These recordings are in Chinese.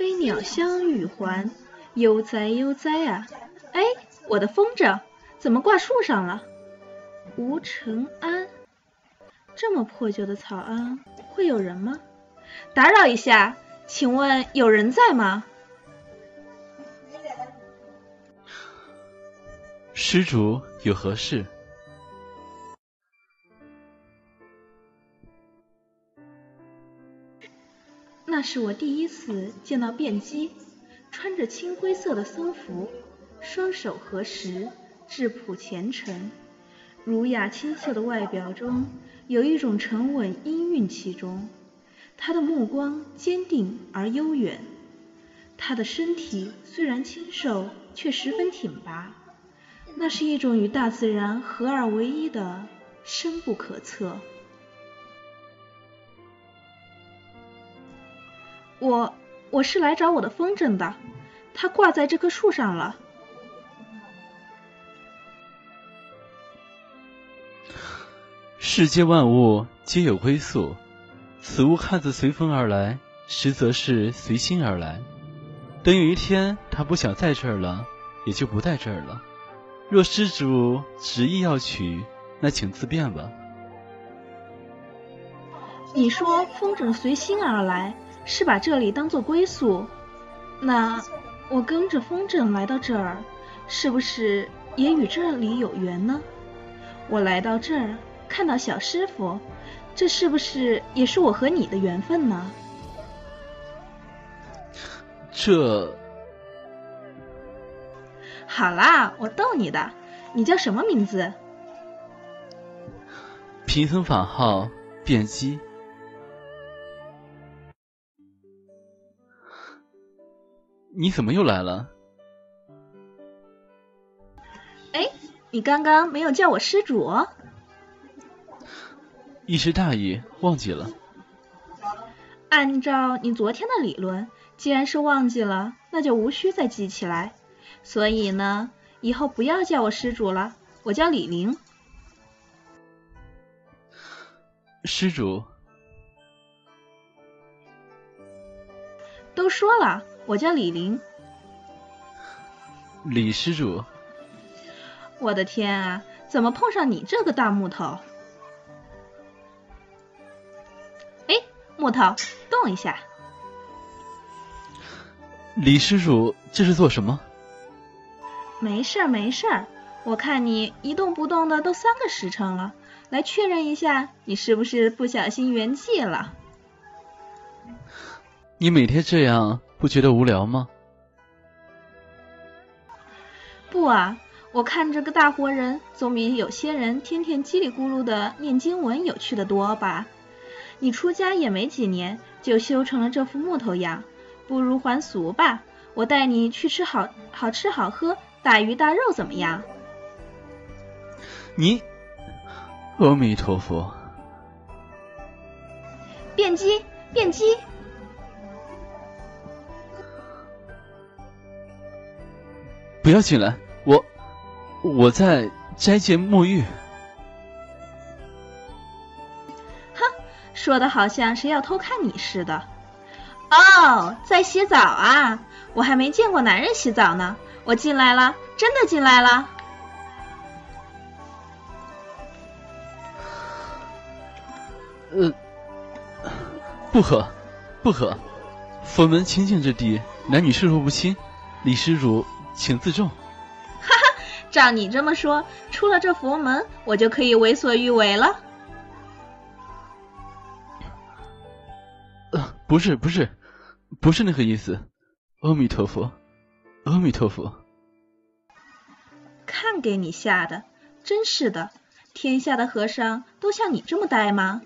飞鸟相与还，悠哉悠哉啊！哎，我的风筝怎么挂树上了？吴承安，这么破旧的草庵，会有人吗？打扰一下，请问有人在吗？施主有何事？那是我第一次见到卞姬，穿着青灰色的僧服，双手合十，质朴虔诚，儒雅清秀的外表中有一种沉稳音韵其中。他的目光坚定而悠远，他的身体虽然清瘦，却十分挺拔，那是一种与大自然合二为一的深不可测。我我是来找我的风筝的，它挂在这棵树上了。世间万物皆有归宿，此物看似随风而来，实则是随心而来。等有一天他不想在这儿了，也就不在这儿了。若施主执意要取，那请自便吧。你说风筝随心而来。是把这里当做归宿，那我跟着风筝来到这儿，是不是也与这里有缘呢？我来到这儿看到小师傅，这是不是也是我和你的缘分呢？这……好啦，我逗你的。你叫什么名字？贫僧法号辩机。你怎么又来了？哎，你刚刚没有叫我施主？一时大意，忘记了。按照你昨天的理论，既然是忘记了，那就无需再记起来。所以呢，以后不要叫我施主了，我叫李玲。施主，都说了。我叫李玲，李施主。我的天啊，怎么碰上你这个大木头？哎，木头，动一下。李施主，这是做什么？没事儿，没事儿。我看你一动不动的都三个时辰了，来确认一下，你是不是不小心圆寂了？你每天这样。不觉得无聊吗？不啊，我看这个大活人总比有些人天天叽里咕噜的念经文有趣的多吧？你出家也没几年，就修成了这副木头样，不如还俗吧。我带你去吃好好吃好喝大鱼大肉，怎么样？你，阿弥陀佛。变鸡，变鸡。不要进来，我我在斋戒沐浴。哼，说的好像谁要偷看你似的。哦，在洗澡啊！我还没见过男人洗澡呢。我进来了，真的进来了。呃，不可，不可！佛门清净之地，男女授受不亲。李施主。请自重。哈哈，照你这么说，出了这佛门，我就可以为所欲为了。呃，不是，不是，不是那个意思。阿弥陀佛，阿弥陀佛。看给你吓的，真是的，天下的和尚都像你这么呆吗？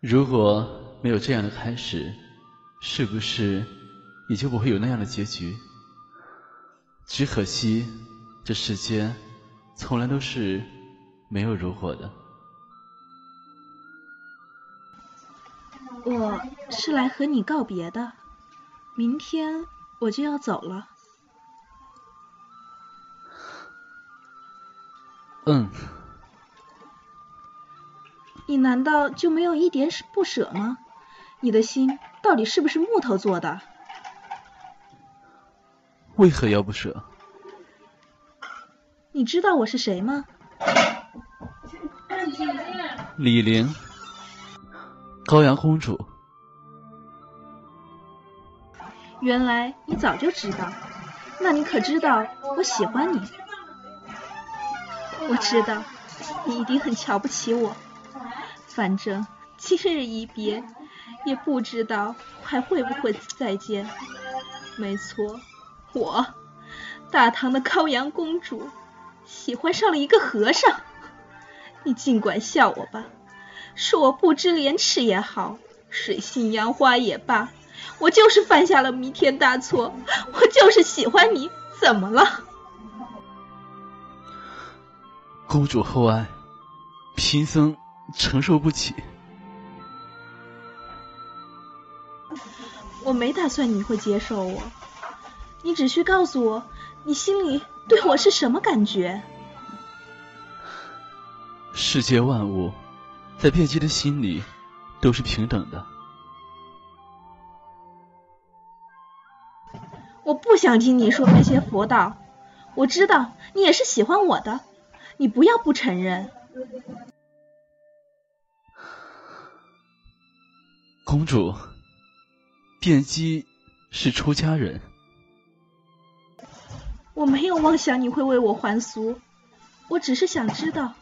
如果没有这样的开始，是不是也就不会有那样的结局？只可惜，这世间从来都是没有如果的。我是来和你告别的，明天我就要走了。嗯。你难道就没有一点不舍吗？你的心到底是不是木头做的？为何要不舍？你知道我是谁吗？李玲，高阳公主。原来你早就知道，那你可知道我喜欢你？我知道你一定很瞧不起我，反正今日一别，也不知道还会不会再见。没错，我大唐的高阳公主喜欢上了一个和尚。你尽管笑我吧，说我不知廉耻也好，水性杨花也罢。我就是犯下了弥天大错，我就是喜欢你，怎么了？公主厚爱，贫僧承受不起。我没打算你会接受我，你只需告诉我，你心里对我是什么感觉？世界万物，在辩机的心里都是平等的。我不想听你说那些佛道，我知道你也是喜欢我的，你不要不承认。公主，辩机是出家人，我没有妄想你会为我还俗，我只是想知道，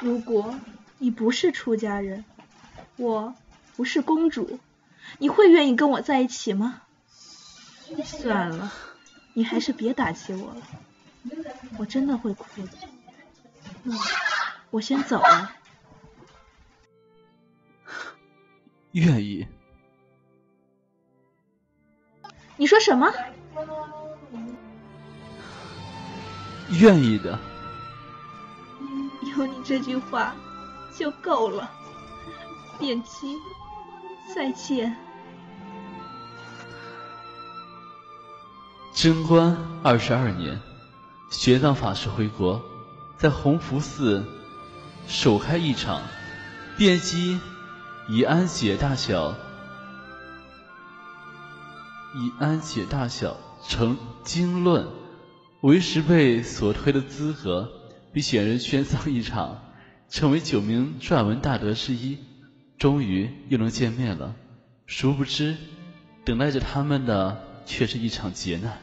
如果你不是出家人，我不是公主，你会愿意跟我在一起吗？算了，你还是别打击我了，我真的会哭的。嗯，我先走了。愿意？你说什么？愿意的。有你这句话就够了。便姬，再见。贞观二十二年，玄奘法师回国，在弘福寺首开一场，辩机以安解大小，以安解大小成经论为时被所推的资格，比选人宣丧一场，成为九名撰文大德之一。终于又能见面了，殊不知，等待着他们的却是一场劫难。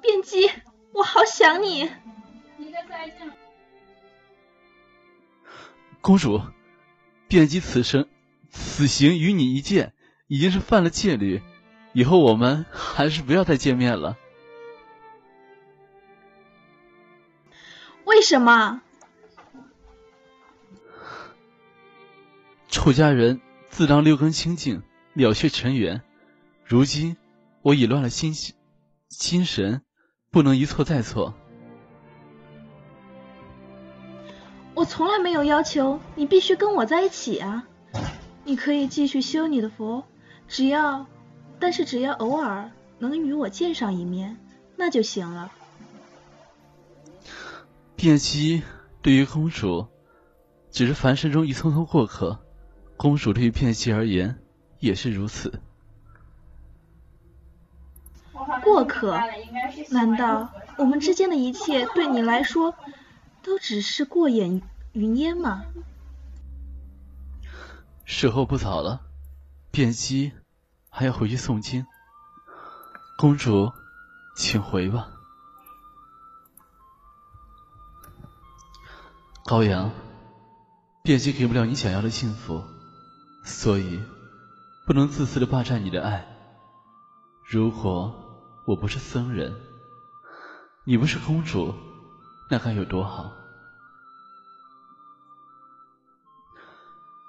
辩机，我好想你。公主，辩机此生此行与你一见，已经是犯了戒律，以后我们还是不要再见面了。为什么？楚家人自当六根清净，了却尘缘。如今我已乱了心心神。不能一错再错。我从来没有要求你必须跟我在一起啊！你可以继续修你的佛，只要，但是只要偶尔能与我见上一面，那就行了。卞姬对于公主只是凡世中一匆匆过客，公主对于卞姬而言也是如此。过客？难道我们之间的一切对你来说都只是过眼云烟吗？时候不早了，卞姬还要回去诵经。公主，请回吧。高阳，卞姬给不了你想要的幸福，所以不能自私的霸占你的爱。如果。我不是僧人，你不是公主，那该有多好！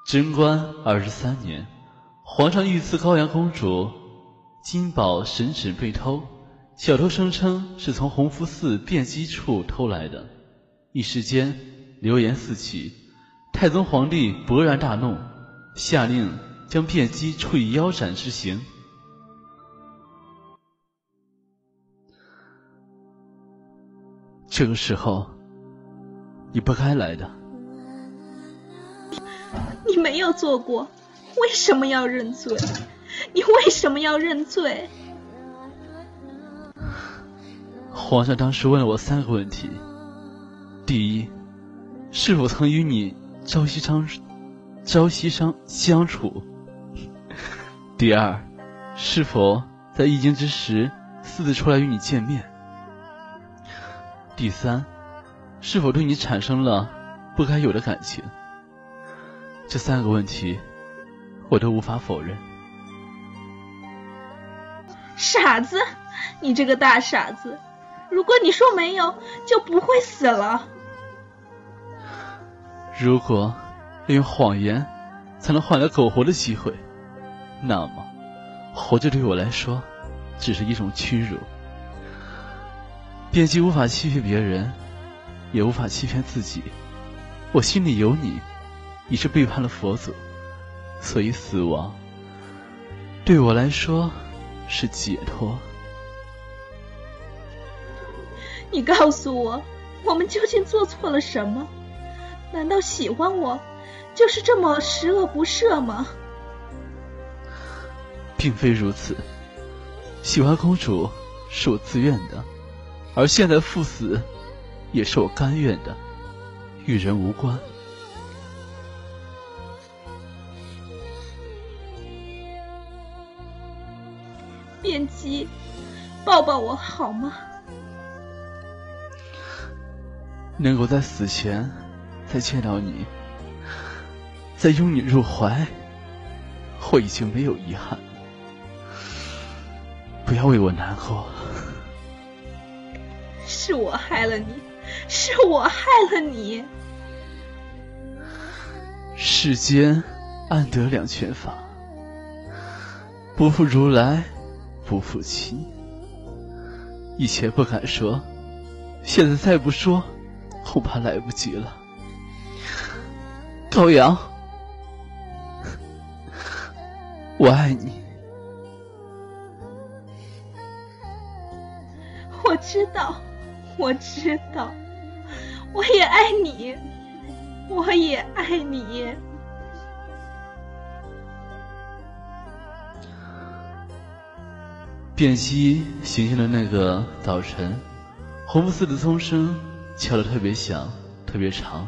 贞观二十三年，皇上御赐高阳公主金宝神纸被偷，小偷声称是从弘福寺辩机处偷来的，一时间流言四起，太宗皇帝勃然大怒，下令将辩机处以腰斩之刑。这个时候，你不该来的。你没有做过，为什么要认罪？你为什么要认罪？皇上当时问了我三个问题：第一，是否曾与你朝夕相朝夕相相处？第二，是否在易经之时私自出来与你见面？第三，是否对你产生了不该有的感情？这三个问题，我都无法否认。傻子，你这个大傻子！如果你说没有，就不会死了。如果利用谎言才能换来苟活的机会，那么活着对我来说只是一种屈辱。编辑无法欺骗别人，也无法欺骗自己。我心里有你，你是背叛了佛祖，所以死亡对我来说是解脱。你告诉我，我们究竟做错了什么？难道喜欢我就是这么十恶不赦吗？并非如此，喜欢公主是我自愿的，而现在赴死也是我甘愿的，与人无关。便姬，抱抱我好吗？能够在死前再见到你，再拥你入怀，我已经没有遗憾。不要为我难过。是我害了你，是我害了你。世间安得两全法？不负如来，不负卿。以前不敢说，现在再不说。恐怕来不及了，高阳，我爱你。我知道，我知道，我也爱你，我也爱你。卞熙行进的那个早晨，红拂寺的钟声。敲得特别响，特别长，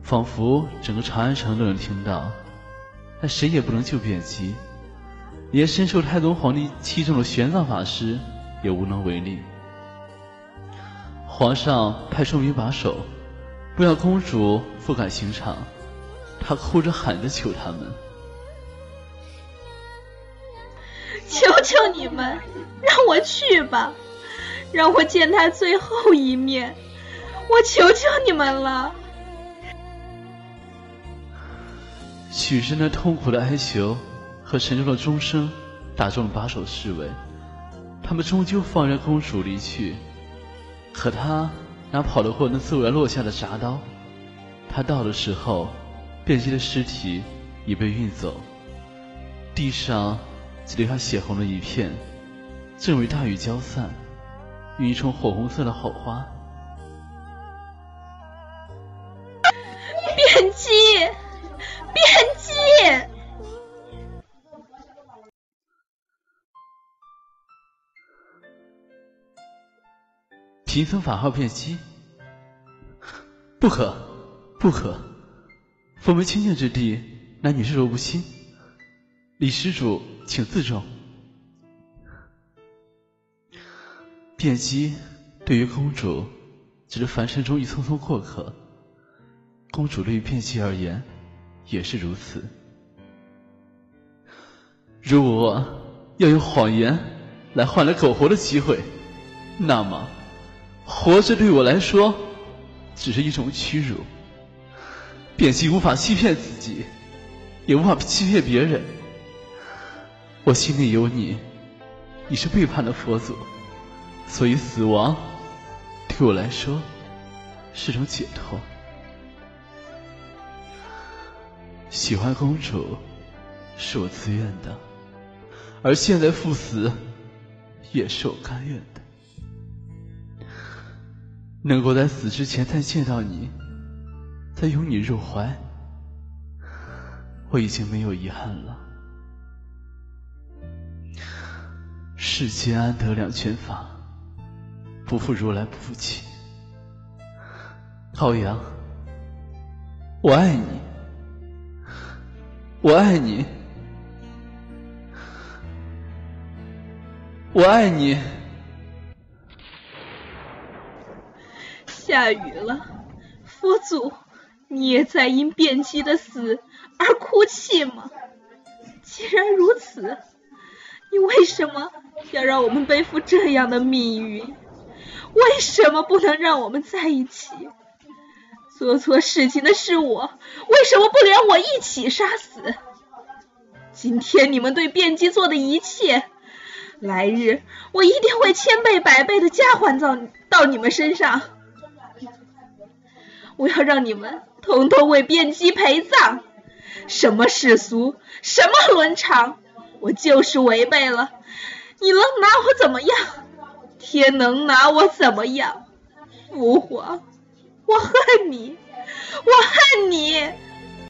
仿佛整个长安城都能听到。但谁也不能救卞姬，连深受太宗皇帝器重的玄奘法师也无能为力。皇上派重兵把守，不让公主负赶刑场。她哭着喊着求他们：“求求你们，让我去吧，让我见他最后一面。”我求求你们了！许是那痛苦的哀求和沉重的钟声打中了把守侍卫，他们终究放任公主离去。可他哪跑得过那骤然落下的铡刀？他到的时候，卞姬的尸体已被运走，地上只留下血红的一片。正为大雨浇散，一丛火红色的好花。卞姬，卞姬，贫僧法号变姬，不可，不可！佛门清净之地，男女授受不亲。李施主，请自重。变姬对于公主，只是凡尘中一匆匆过客。公主对于变姬而言，也是如此。如果要用谎言来换来苟活的机会，那么活着对我来说只是一种屈辱。卞姬无法欺骗自己，也无法欺骗别人。我心里有你，你是背叛了佛祖，所以死亡对我来说是种解脱。喜欢公主是我自愿的，而现在赴死也是我甘愿的。能够在死之前再见到你，再拥你入怀，我已经没有遗憾了。世间安得两全法，不负如来不负卿。浩洋，我爱你，我爱你，我爱你。下雨了，佛祖，你也在因辩机的死而哭泣吗？既然如此，你为什么要让我们背负这样的命运？为什么不能让我们在一起？做错事情的是我，为什么不连我一起杀死？今天你们对辩机做的一切，来日我一定会千倍百倍的加还到到你们身上。我要让你们统统为卞姬陪葬，什么世俗，什么伦常，我就是违背了，你能拿我怎么样？天能拿我怎么样？父皇，我恨你，我恨你！